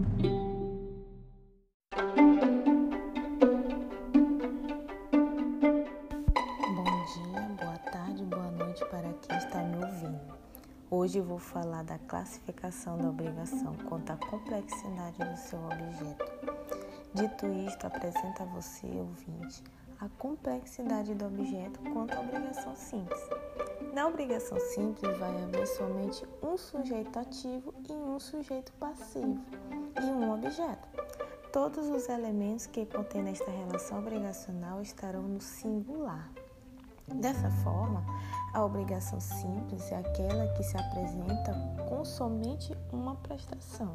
Bom dia, boa tarde, boa noite para quem está me ouvindo. Hoje vou falar da classificação da obrigação quanto à complexidade do seu objeto. Dito isto, apresenta a você, ouvinte, a complexidade do objeto quanto à obrigação simples. Na obrigação simples vai haver somente um sujeito ativo e um sujeito passivo e um objeto. Todos os elementos que contém nesta relação obrigacional estarão no singular. Dessa forma, a obrigação simples é aquela que se apresenta com somente uma prestação,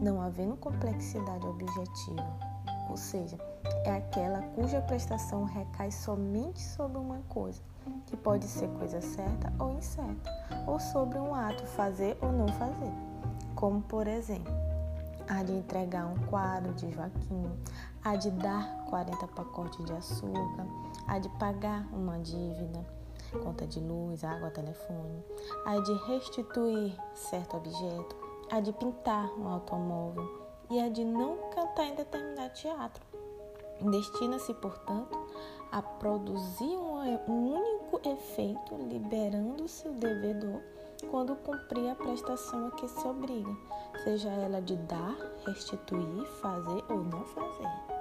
não havendo complexidade objetiva, ou seja, é aquela cuja prestação recai somente sobre uma coisa, que pode ser coisa certa ou incerta, ou sobre um ato fazer ou não fazer, como por exemplo, a de entregar um quadro de Joaquim, a de dar 40 pacotes de açúcar, a de pagar uma dívida, conta de luz, água, telefone, a de restituir certo objeto, a de pintar um automóvel e a de não cantar em determinado teatro. Destina-se, portanto, a produzir um único efeito, liberando-se o devedor quando cumprir a prestação a que se obriga, seja ela de dar, restituir, fazer ou não fazer.